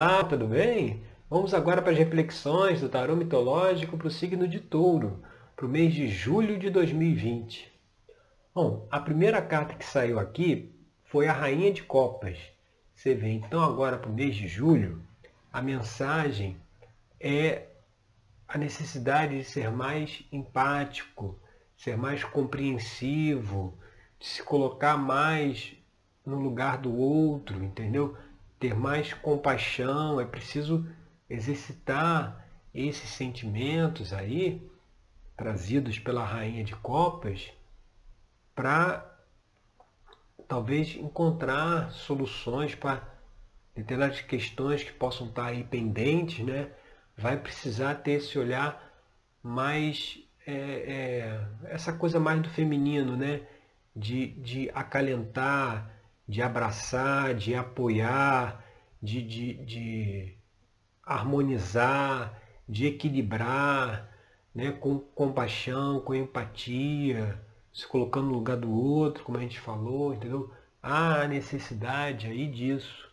Olá, tudo bem? Vamos agora para as reflexões do tarô mitológico para o signo de touro, para o mês de julho de 2020. Bom, a primeira carta que saiu aqui foi a Rainha de Copas. Você vê, então agora para o mês de julho, a mensagem é a necessidade de ser mais empático, ser mais compreensivo, de se colocar mais no lugar do outro, entendeu? Ter mais compaixão, é preciso exercitar esses sentimentos aí, trazidos pela Rainha de Copas, para talvez encontrar soluções para determinadas questões que possam estar aí pendentes, né? Vai precisar ter esse olhar mais, é, é, essa coisa mais do feminino, né? De, de acalentar, de abraçar, de apoiar, de, de, de harmonizar, de equilibrar, né, com compaixão, com empatia, se colocando no lugar do outro, como a gente falou, entendeu? Há necessidade aí disso.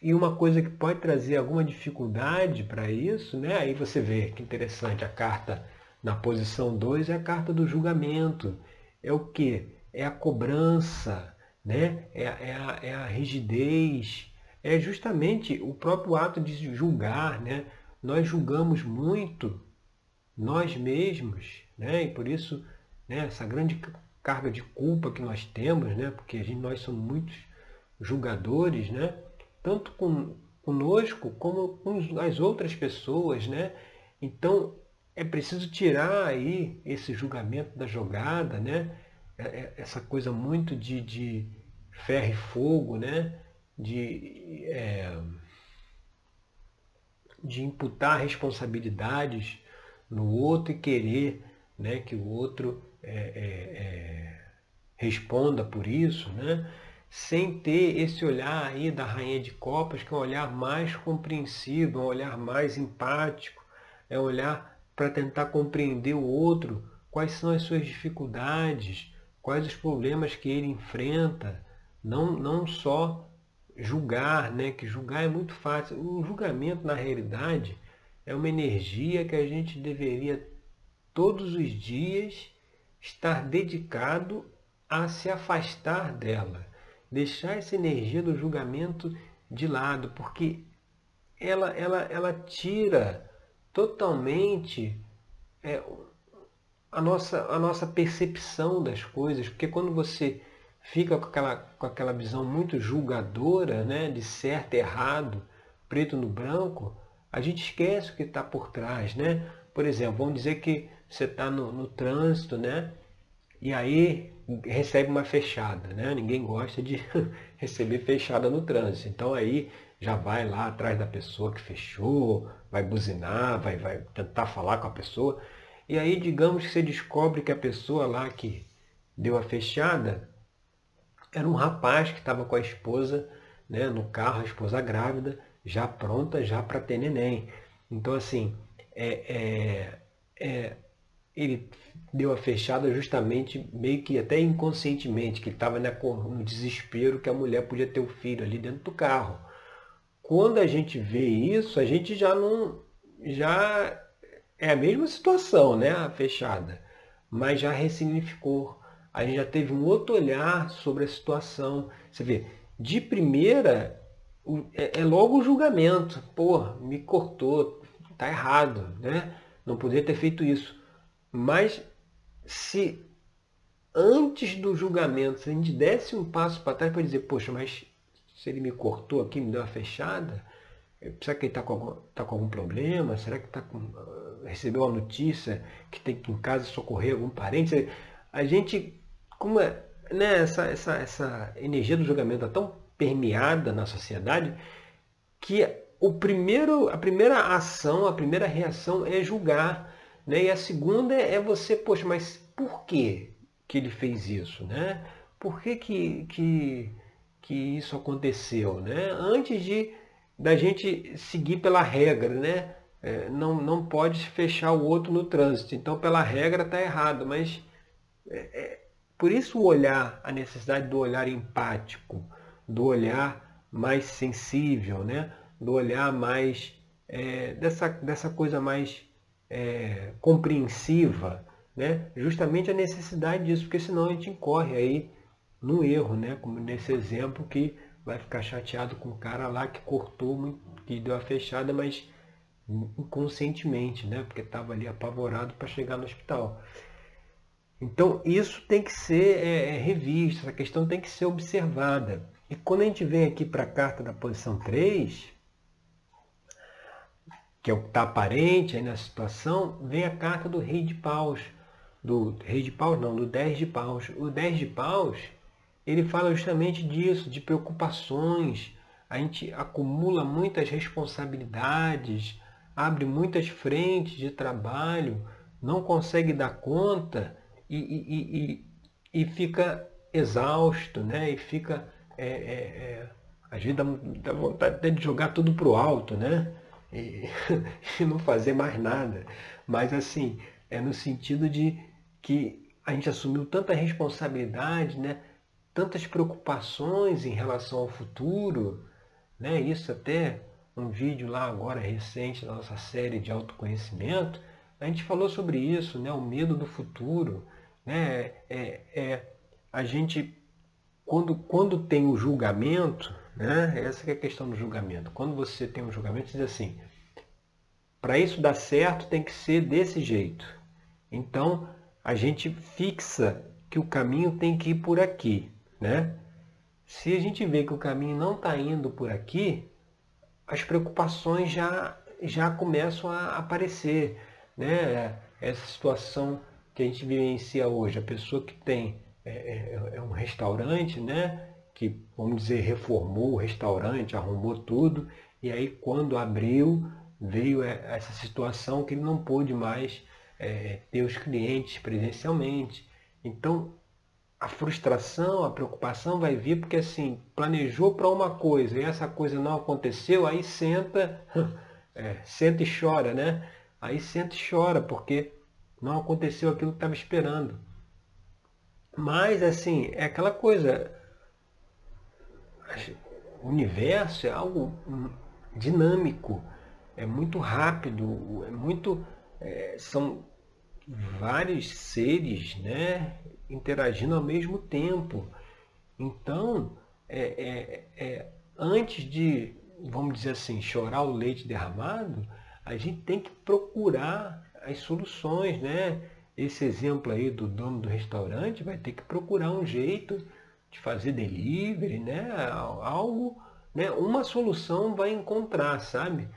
E uma coisa que pode trazer alguma dificuldade para isso, né? Aí você vê que interessante, a carta na posição 2 é a carta do julgamento. É o que? É a cobrança, né? é, é, a, é a rigidez, é justamente o próprio ato de julgar. Né? Nós julgamos muito nós mesmos, né? e por isso né, essa grande carga de culpa que nós temos, né? porque gente, nós somos muitos julgadores, né? tanto com, conosco como com as outras pessoas. Né? Então é preciso tirar aí esse julgamento da jogada, né? É, é, essa coisa muito de, de ferro e fogo, né? de, é, de imputar responsabilidades no outro e querer né, que o outro é, é, é, responda por isso, né? sem ter esse olhar aí da rainha de copas, que é um olhar mais compreensivo, um olhar mais empático, é um olhar para tentar compreender o outro, quais são as suas dificuldades, quais os problemas que ele enfrenta, não, não só julgar, né? que julgar é muito fácil. O julgamento, na realidade, é uma energia que a gente deveria todos os dias estar dedicado a se afastar dela, deixar essa energia do julgamento de lado, porque ela, ela, ela tira totalmente é, a nossa, a nossa percepção das coisas, porque quando você fica com aquela, com aquela visão muito julgadora, né, de certo errado, preto no branco, a gente esquece o que está por trás, né? Por exemplo, vamos dizer que você está no, no, trânsito, né? E aí recebe uma fechada, né? Ninguém gosta de receber fechada no trânsito. Então aí já vai lá atrás da pessoa que fechou, vai buzinar, vai, vai tentar falar com a pessoa. E aí, digamos que você descobre que a pessoa lá que deu a fechada era um rapaz que estava com a esposa né, no carro, a esposa grávida, já pronta já para ter neném. Então, assim, é, é, é, ele deu a fechada justamente, meio que até inconscientemente, que estava no desespero que a mulher podia ter o filho ali dentro do carro. Quando a gente vê isso, a gente já não. já é a mesma situação, né? A fechada, mas já ressignificou. A gente já teve um outro olhar sobre a situação. Você vê, de primeira é, é logo o julgamento. Pô, me cortou, tá errado, né? Não poderia ter feito isso. Mas se antes do julgamento, se a gente desse um passo para trás para dizer, poxa, mas se ele me cortou aqui, me deu uma fechada, será que ele está com, tá com algum problema? Será que tá com, recebeu a notícia que tem que em casa socorrer algum parente. A gente, como é, né, essa, essa, essa energia do julgamento é tão permeada na sociedade que o primeiro, a primeira ação, a primeira reação é julgar. Né? E a segunda é você, poxa, mas por que, que ele fez isso? Né? Por que, que, que, que isso aconteceu? Né? Antes de da gente seguir pela regra, né? é, não, não pode fechar o outro no trânsito. Então, pela regra, está errado. Mas é, é, por isso o olhar, a necessidade do olhar empático, do olhar mais sensível, né? do olhar mais é, dessa, dessa coisa mais é, compreensiva, né? justamente a necessidade disso, porque senão a gente incorre aí no erro, né? como nesse exemplo que vai ficar chateado com o cara lá que cortou, que deu a fechada, mas inconscientemente, né? porque estava ali apavorado para chegar no hospital. Então isso tem que ser é, é, revisto, essa questão tem que ser observada. E quando a gente vem aqui para a carta da posição 3, que é o que está aparente aí na situação, vem a carta do rei de paus. Do rei de paus não, do 10 de paus. O 10 de paus, ele fala justamente disso, de preocupações. A gente acumula muitas responsabilidades, abre muitas frentes de trabalho, não consegue dar conta e, e, e, e fica exausto, né? E fica. É, é, é, às vezes dá, dá vontade de jogar tudo para o alto, né? E, e não fazer mais nada. Mas assim, é no sentido de que a gente assumiu tanta responsabilidade, né? Tantas preocupações em relação ao futuro, né? isso até um vídeo lá agora recente da nossa série de autoconhecimento, a gente falou sobre isso, né? o medo do futuro, né? É, é, a gente, quando, quando tem o julgamento, né? essa é a questão do julgamento. Quando você tem um julgamento, você diz assim, para isso dar certo tem que ser desse jeito. Então, a gente fixa que o caminho tem que ir por aqui. Né? Se a gente vê que o caminho não está indo por aqui, as preocupações já, já começam a aparecer. Né? Essa situação que a gente vivencia hoje. A pessoa que tem é, é, é um restaurante, né? que, vamos dizer, reformou o restaurante, arrumou tudo, e aí quando abriu, veio essa situação que ele não pôde mais é, ter os clientes presencialmente. Então, a frustração, a preocupação vai vir porque assim, planejou para uma coisa e essa coisa não aconteceu, aí senta, é, senta e chora, né? Aí senta e chora, porque não aconteceu aquilo que estava esperando. Mas, assim, é aquela coisa. O universo é algo dinâmico, é muito rápido, é muito. É, são vários seres né, interagindo ao mesmo tempo. Então, é, é, é, antes de, vamos dizer assim, chorar o leite derramado, a gente tem que procurar as soluções, né? Esse exemplo aí do dono do restaurante vai ter que procurar um jeito de fazer delivery, né? Algo, né? Uma solução vai encontrar, sabe?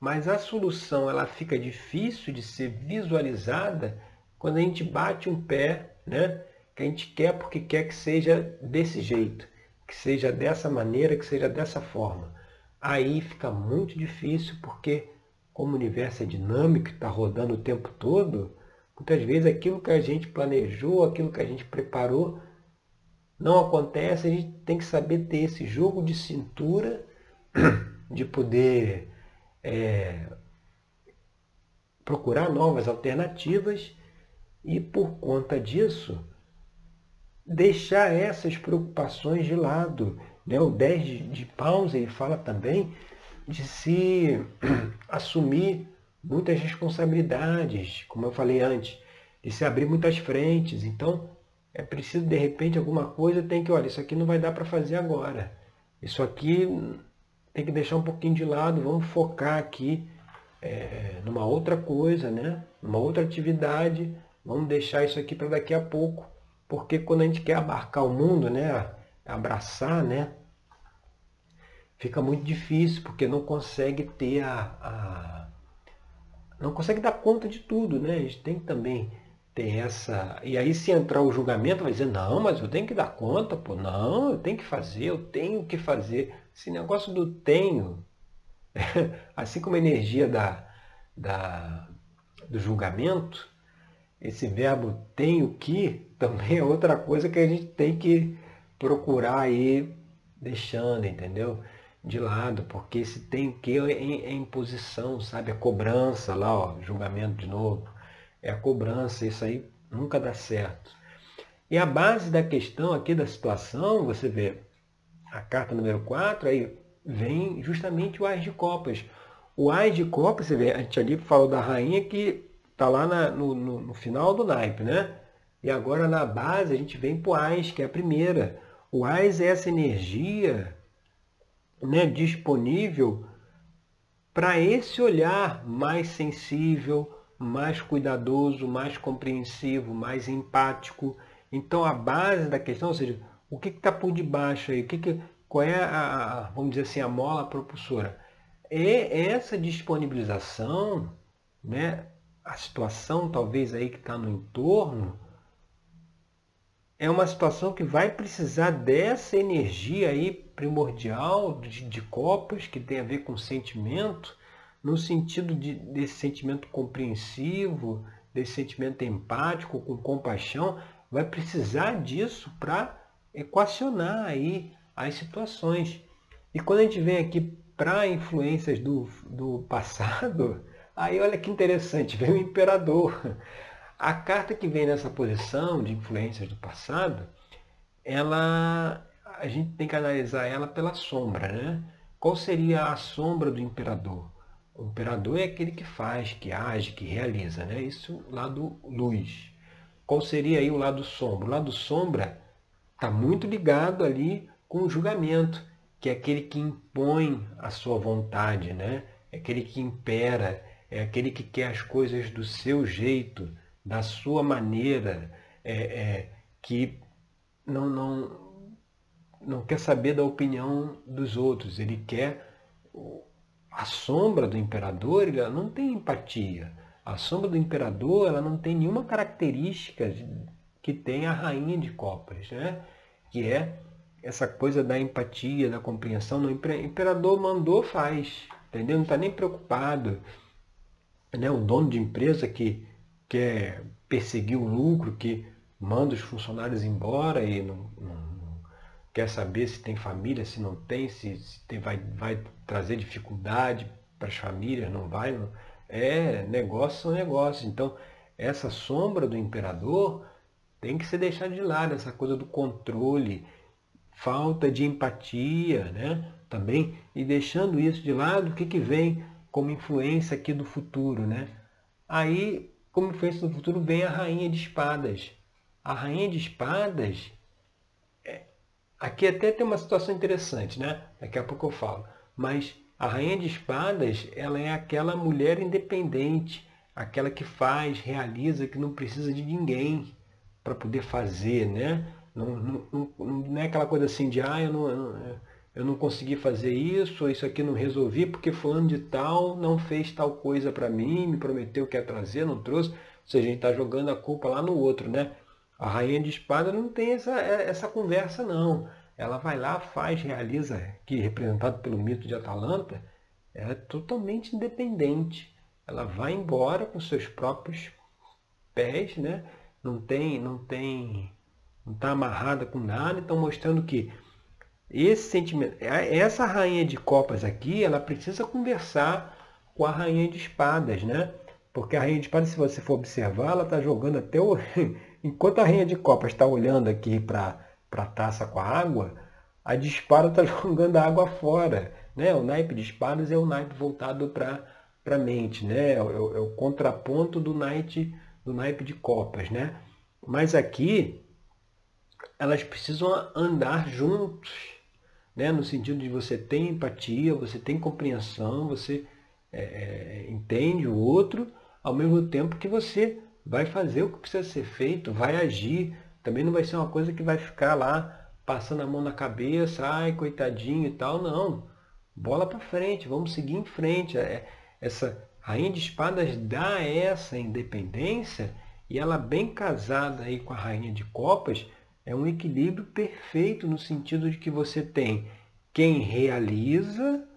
Mas a solução ela fica difícil de ser visualizada quando a gente bate um pé, né? Que a gente quer porque quer que seja desse jeito, que seja dessa maneira, que seja dessa forma. Aí fica muito difícil porque como o universo é dinâmico, está rodando o tempo todo, muitas vezes aquilo que a gente planejou, aquilo que a gente preparou, não acontece, a gente tem que saber ter esse jogo de cintura, de poder é, procurar novas alternativas e por conta disso deixar essas preocupações de lado. Né? O 10 de, de pausa ele fala também de se assumir muitas responsabilidades, como eu falei antes, de se abrir muitas frentes. Então, é preciso, de repente, alguma coisa, tem que, olha, isso aqui não vai dar para fazer agora. Isso aqui tem que deixar um pouquinho de lado, vamos focar aqui é, numa outra coisa, né? numa outra atividade, vamos deixar isso aqui para daqui a pouco. Porque quando a gente quer abarcar o mundo, né? abraçar, né? fica muito difícil, porque não consegue ter a, a, não consegue dar conta de tudo, né? A gente tem que também ter essa. E aí se entrar o julgamento, vai dizer, não, mas eu tenho que dar conta, pô, não, eu tenho que fazer, eu tenho que fazer. Esse negócio do tenho, assim como a energia da, da, do julgamento, esse verbo tenho que também é outra coisa que a gente tem que procurar aí deixando, entendeu? de lado, porque se tem que é, é imposição, sabe? A cobrança lá, ó, julgamento de novo. É a cobrança, isso aí nunca dá certo. E a base da questão aqui da situação, você vê a carta número 4, aí vem justamente o Ás de Copas. O Ás de Copas, você vê, a gente ali falou da rainha que está lá na, no, no, no, final do naipe, né? E agora na base a gente vem para o Ás, que é a primeira. O Ás é essa energia né, disponível para esse olhar mais sensível, mais cuidadoso, mais compreensivo, mais empático. Então a base da questão, ou seja, o que está por debaixo aí? O que, que qual é a, vamos dizer assim, a mola propulsora? É essa disponibilização, né? a situação talvez aí que está no entorno, é uma situação que vai precisar dessa energia aí primordial de, de que tem a ver com sentimento, no sentido de, desse sentimento compreensivo, desse sentimento empático, com compaixão, vai precisar disso para equacionar aí as situações. E quando a gente vem aqui para influências do, do passado, aí olha que interessante, vem o imperador. A carta que vem nessa posição de influências do passado, ela a gente tem que analisar ela pela sombra, né? Qual seria a sombra do imperador? O imperador é aquele que faz, que age, que realiza, né? Isso lado luz. Qual seria aí o lado sombra? O lado sombra está muito ligado ali com o julgamento, que é aquele que impõe a sua vontade, né? É aquele que impera, é aquele que quer as coisas do seu jeito, da sua maneira, é, é, que não, não, não quer saber da opinião dos outros. Ele quer. A sombra do imperador ela não tem empatia. A sombra do imperador ela não tem nenhuma característica que tem a rainha de copas, né? que é essa coisa da empatia, da compreensão. O imperador mandou, faz, entendeu? Não está nem preocupado. Né? Um dono de empresa que quer perseguir o lucro, que manda os funcionários embora e não, não quer saber se tem família, se não tem, se, se tem, vai, vai trazer dificuldade para as famílias, não vai. Não. É, negócio são negócios. Então, essa sombra do imperador tem que ser deixada de lado, essa coisa do controle, falta de empatia, né? Também, e deixando isso de lado, o que, que vem como influência aqui do futuro, né? Aí, como influência do futuro, vem a rainha de espadas. A rainha de espadas, é, aqui até tem uma situação interessante, né? Daqui a pouco eu falo. Mas a rainha de espadas, ela é aquela mulher independente, aquela que faz, realiza, que não precisa de ninguém para poder fazer, né? Não, não, não, é aquela coisa assim de, ah, eu não, eu não, não consegui fazer isso, isso aqui não resolvi porque fulano de tal não fez tal coisa para mim, me prometeu que ia trazer, não trouxe. Ou seja, a gente está jogando a culpa lá no outro, né? A rainha de espada não tem essa, é, essa conversa, não. Ela vai lá, faz, realiza, que representado pelo mito de Atalanta, ela é totalmente independente. Ela vai embora com seus próprios pés, né? Não tem, não tem não está amarrada com nada, então mostrando que esse sentimento, é, essa rainha de copas aqui, ela precisa conversar com a rainha de espadas, né? Porque a rainha de espadas, se você for observar, ela está jogando até o. Enquanto a rainha de copas está olhando aqui para a taça com a água, a de espada está jogando a água fora. Né? O naipe de espadas é o naipe voltado para a mente, né? É o, é o contraponto do naipe, do naipe de copas. Né? Mas aqui elas precisam andar juntos, né? no sentido de você ter empatia, você tem compreensão, você é, é, entende o outro, ao mesmo tempo que você vai fazer o que precisa ser feito, vai agir. Também não vai ser uma coisa que vai ficar lá passando a mão na cabeça, ai, coitadinho e tal. Não. Bola para frente, vamos seguir em frente. É, essa rainha de espadas dá essa independência e ela bem casada aí com a rainha de copas, é um equilíbrio perfeito no sentido de que você tem quem realiza,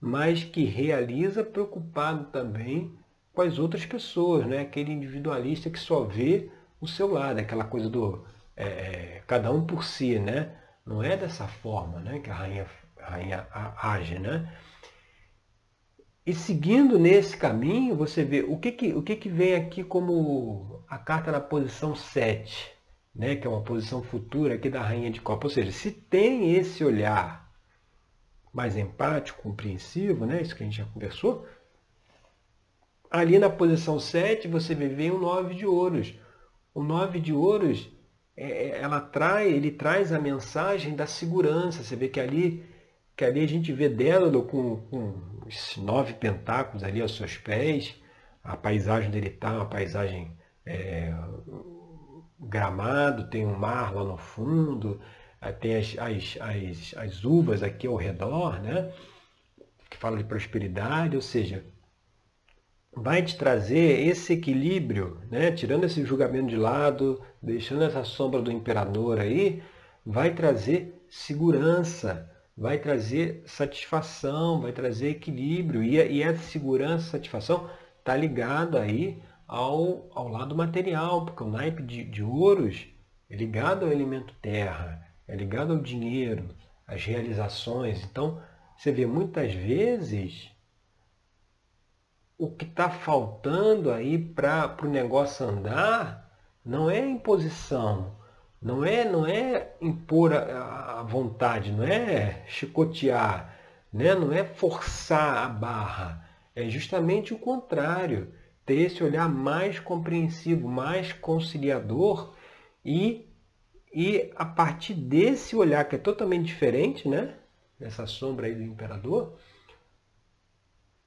mas que realiza preocupado também com as outras pessoas, né? aquele individualista que só vê o seu lado, aquela coisa do é, é cada um por si, né? Não é dessa forma né? que a rainha, a rainha age. Né? E seguindo nesse caminho, você vê o que, que, o que, que vem aqui como a carta na posição 7 né, que é uma posição futura aqui da rainha de copa. Ou seja, se tem esse olhar mais empático, compreensivo, né? Isso que a gente já conversou. Ali na posição 7 você vê um 9 de ouros. O 9 de ouros, é, é, ela traz, ele traz a mensagem da segurança. Você vê que ali, que ali a gente vê Dédalo com, com os nove pentáculos ali aos seus pés. A paisagem dele está uma paisagem é, gramado, tem um mar lá no fundo, tem as, as, as, as uvas aqui ao redor, né? que fala de prosperidade, ou seja, vai te trazer esse equilíbrio, né? tirando esse julgamento de lado, deixando essa sombra do imperador aí, vai trazer segurança, vai trazer satisfação, vai trazer equilíbrio. E, e essa segurança, satisfação, está ligado aí ao, ao lado material, porque o naipe de, de ouros é ligado ao elemento terra, é ligado ao dinheiro, às realizações. Então, você vê muitas vezes o que está faltando aí para o negócio andar não é imposição, não é, não é impor a, a vontade, não é chicotear, né? não é forçar a barra. É justamente o contrário, ter esse olhar mais compreensivo, mais conciliador e, e a partir desse olhar que é totalmente diferente, né? Essa sombra aí do imperador,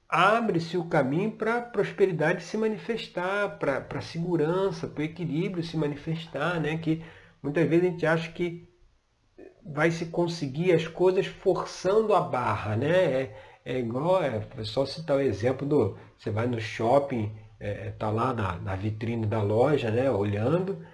abre-se o caminho para a prosperidade se manifestar, para a segurança, para o equilíbrio se manifestar, né? Que muitas vezes a gente acha que vai se conseguir as coisas forçando a barra, né? É, é igual, é, é só citar o exemplo do, você vai no shopping, é, é tá lá na, na vitrine da loja, né? Olhando,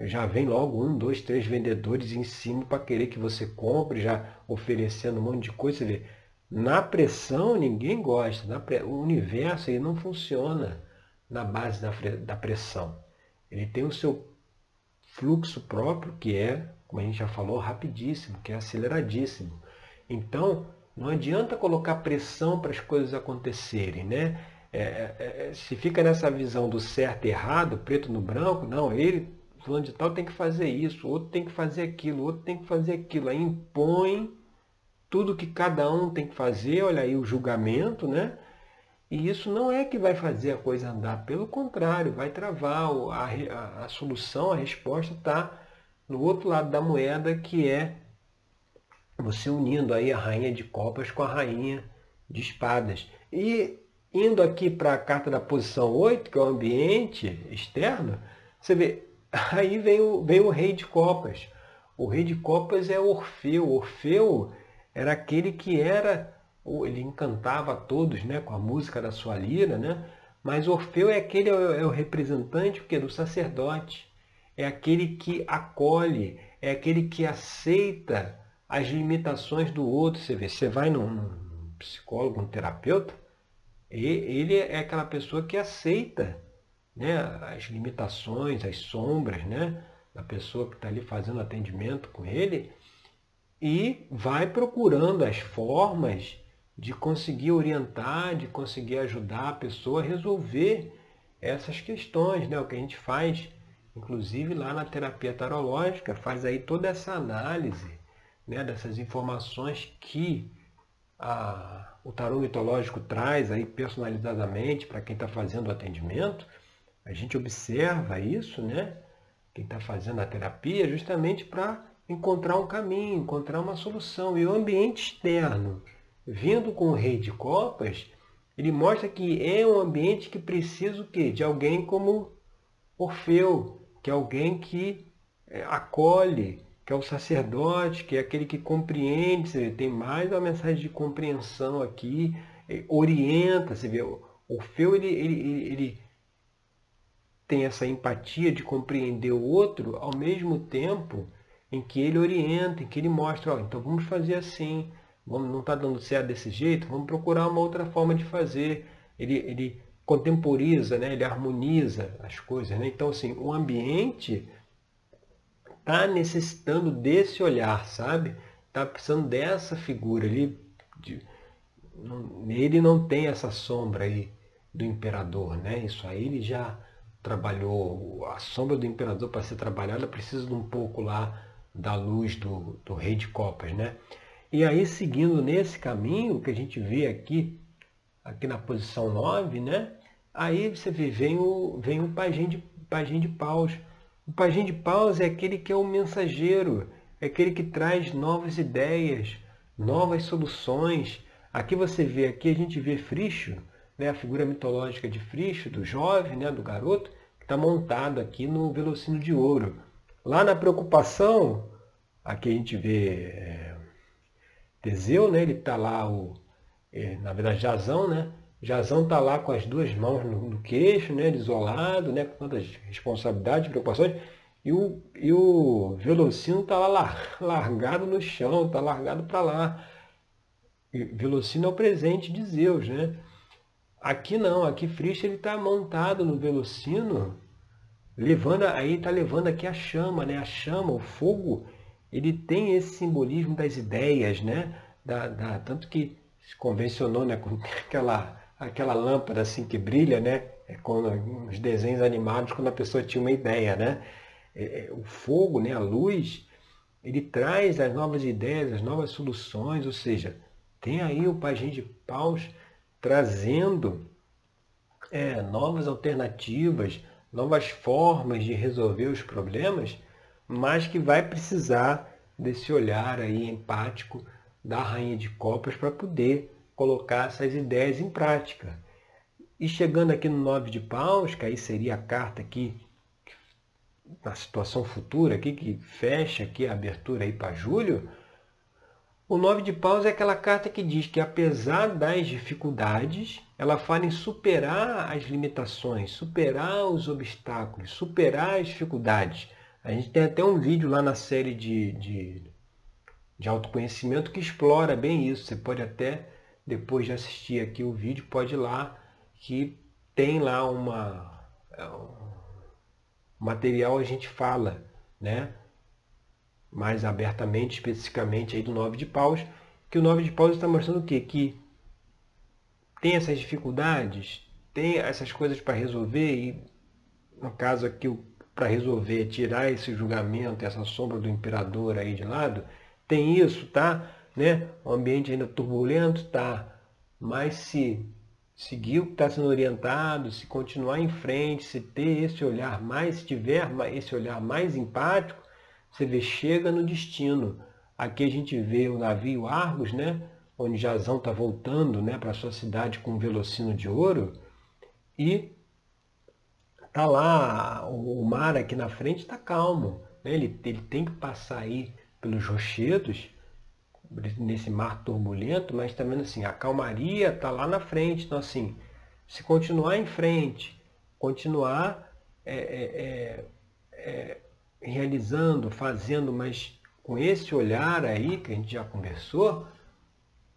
já vem logo um, dois, três vendedores em cima para querer que você compre, já oferecendo um monte de coisa. Você vê, na pressão, ninguém gosta. Na pre... O universo aí não funciona na base da, da pressão. Ele tem o seu fluxo próprio, que é, como a gente já falou, rapidíssimo, que é aceleradíssimo. Então, não adianta colocar pressão para as coisas acontecerem, né? É, é, é, se fica nessa visão do certo e errado, preto no branco, não, ele, fulano de tal, tem que fazer isso, outro tem que fazer aquilo, outro tem que fazer aquilo. Aí impõe tudo que cada um tem que fazer, olha aí o julgamento, né? E isso não é que vai fazer a coisa andar, pelo contrário, vai travar. A, a, a solução, a resposta está no outro lado da moeda, que é você unindo aí a rainha de copas com a rainha de espadas. E indo aqui para a carta da posição 8, que é o ambiente externo, você vê, aí vem o, vem o rei de copas. O rei de copas é Orfeu. Orfeu era aquele que era, ele encantava todos né, com a música da sua lira, né? mas Orfeu é aquele, é o representante que, do sacerdote, é aquele que acolhe, é aquele que aceita as limitações do outro. Você vê, você vai num, num psicólogo, um terapeuta, e ele é aquela pessoa que aceita né, as limitações, as sombras né, da pessoa que está ali fazendo atendimento com ele e vai procurando as formas de conseguir orientar, de conseguir ajudar a pessoa a resolver essas questões, né? O que a gente faz, inclusive lá na terapia tarológica, faz aí toda essa análise né, dessas informações que a, o tarô mitológico traz aí personalizadamente para quem está fazendo o atendimento. A gente observa isso, né? Quem está fazendo a terapia, justamente para encontrar um caminho, encontrar uma solução. E o ambiente externo, vindo com o rei de copas, ele mostra que é um ambiente que precisa o quê? De alguém como Orfeu, que é alguém que é, acolhe, que é o sacerdote, que é aquele que compreende, você vê, tem mais uma mensagem de compreensão aqui, é, orienta, você vê, Orfeu ele, ele, ele tem essa empatia de compreender o outro, ao mesmo tempo em que ele orienta, em que ele mostra, então vamos fazer assim, vamos, não está dando certo desse jeito, vamos procurar uma outra forma de fazer. Ele, ele contemporiza, né? ele harmoniza as coisas. Né? Então, assim, o ambiente está necessitando desse olhar, sabe? Está precisando dessa figura ali. De, não, ele não tem essa sombra aí do imperador, né? Isso aí ele já trabalhou. A sombra do imperador para ser trabalhada precisa de um pouco lá da luz do, do rei de copas, né? E aí, seguindo nesse caminho que a gente vê aqui, aqui na posição 9, né? Aí você vê, vem o, vem o pajem de, pajem de paus. O pajem de paus é aquele que é o mensageiro, é aquele que traz novas ideias, novas soluções. Aqui você vê, aqui a gente vê Fricho, né, a figura mitológica de Fricho, do jovem, né, do garoto, que está montado aqui no velocino de ouro. Lá na preocupação, aqui a gente vê é, Teseu, né, ele está lá, o, é, na verdade Jazão, né, Jazão está lá com as duas mãos no, no queixo, né, isolado, né, com tantas responsabilidades, preocupações, e o, e o Velocino está lá largado no chão, está largado para lá. E Velocino é o presente de Zeus, né? Aqui não, aqui Frisch ele está montado no Velocino, levando, aí está levando aqui a chama, né? A chama, o fogo, ele tem esse simbolismo das ideias, né? Da, da, tanto que se convencionou né, com aquela aquela lâmpada assim que brilha, né? É quando, os desenhos animados, quando a pessoa tinha uma ideia, né? É, é, o fogo, né, a luz, ele traz as novas ideias, as novas soluções, ou seja, tem aí o Pajem de Paus trazendo é, novas alternativas, novas formas de resolver os problemas, mas que vai precisar desse olhar aí empático da Rainha de Copas para poder colocar essas ideias em prática. E chegando aqui no nove de paus, que aí seria a carta aqui, na situação futura aqui, que fecha aqui a abertura aí para julho, o nove de paus é aquela carta que diz que apesar das dificuldades, ela fala em superar as limitações, superar os obstáculos, superar as dificuldades. A gente tem até um vídeo lá na série de, de, de autoconhecimento que explora bem isso. Você pode até depois de assistir aqui o vídeo, pode ir lá que tem lá uma é, um material a gente fala, né? Mais abertamente, especificamente aí do nove de paus, que o nove de paus está mostrando o quê? Que tem essas dificuldades, tem essas coisas para resolver e no caso aqui para resolver, tirar esse julgamento, essa sombra do imperador aí de lado, tem isso, tá? né? O ambiente ainda turbulento está, mas se seguir o que está sendo orientado, se continuar em frente, se ter esse olhar mais, se tiver esse olhar mais empático, você vê, chega no destino. Aqui a gente vê o navio Argos, né? onde Jazão está voltando né, para sua cidade com um velocino de ouro, e tá lá, o mar aqui na frente está calmo. Né? Ele, ele tem que passar aí pelos rochedos, nesse mar turbulento, mas também assim, a calmaria está lá na frente. Então, assim, se continuar em frente, continuar é, é, é, é, realizando, fazendo, mas com esse olhar aí que a gente já conversou,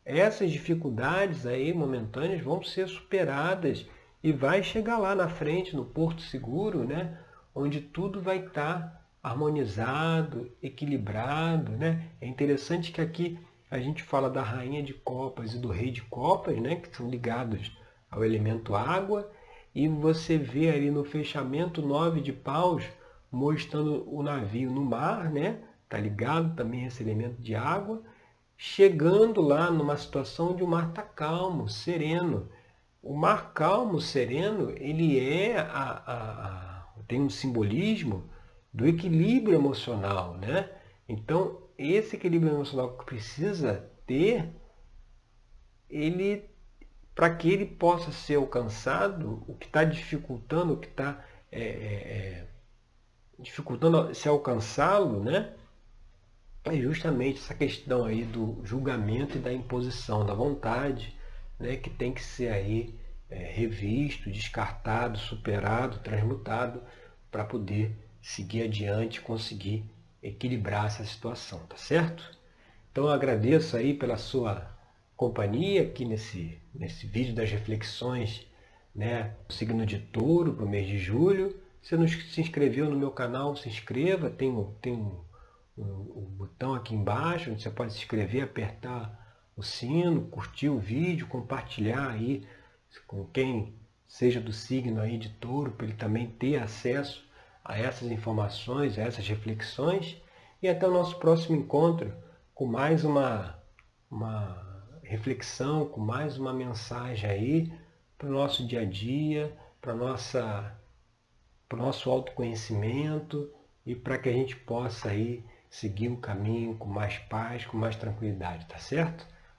essas dificuldades aí momentâneas vão ser superadas e vai chegar lá na frente, no Porto Seguro, né? onde tudo vai estar tá harmonizado, equilibrado. Né? É interessante que aqui a gente fala da rainha de copas e do rei de copas, né? que são ligados ao elemento água, e você vê ali no fechamento nove de paus mostrando o navio no mar, né? Tá ligado também esse elemento de água, chegando lá numa situação onde o mar está calmo, sereno. O mar calmo, sereno, ele é a, a, tem um simbolismo do equilíbrio emocional, né? Então, esse equilíbrio emocional que precisa ter, ele, para que ele possa ser alcançado, o que está dificultando, o que está é, é, é, dificultando se alcançá-lo, né? É justamente essa questão aí do julgamento e da imposição, da vontade, né? Que tem que ser aí é, revisto, descartado, superado, transmutado para poder seguir adiante, conseguir equilibrar essa situação, tá certo? Então eu agradeço aí pela sua companhia aqui nesse, nesse vídeo das reflexões, né? Signo de touro para o mês de julho. Se não se inscreveu no meu canal, se inscreva, tem, tem um, um, um botão aqui embaixo, onde você pode se inscrever, apertar o sino, curtir o vídeo, compartilhar aí com quem seja do signo aí de touro, para ele também ter acesso a essas informações, a essas reflexões e até o nosso próximo encontro com mais uma uma reflexão, com mais uma mensagem aí para o nosso dia a dia, para o nosso autoconhecimento e para que a gente possa aí seguir o caminho com mais paz, com mais tranquilidade, tá certo?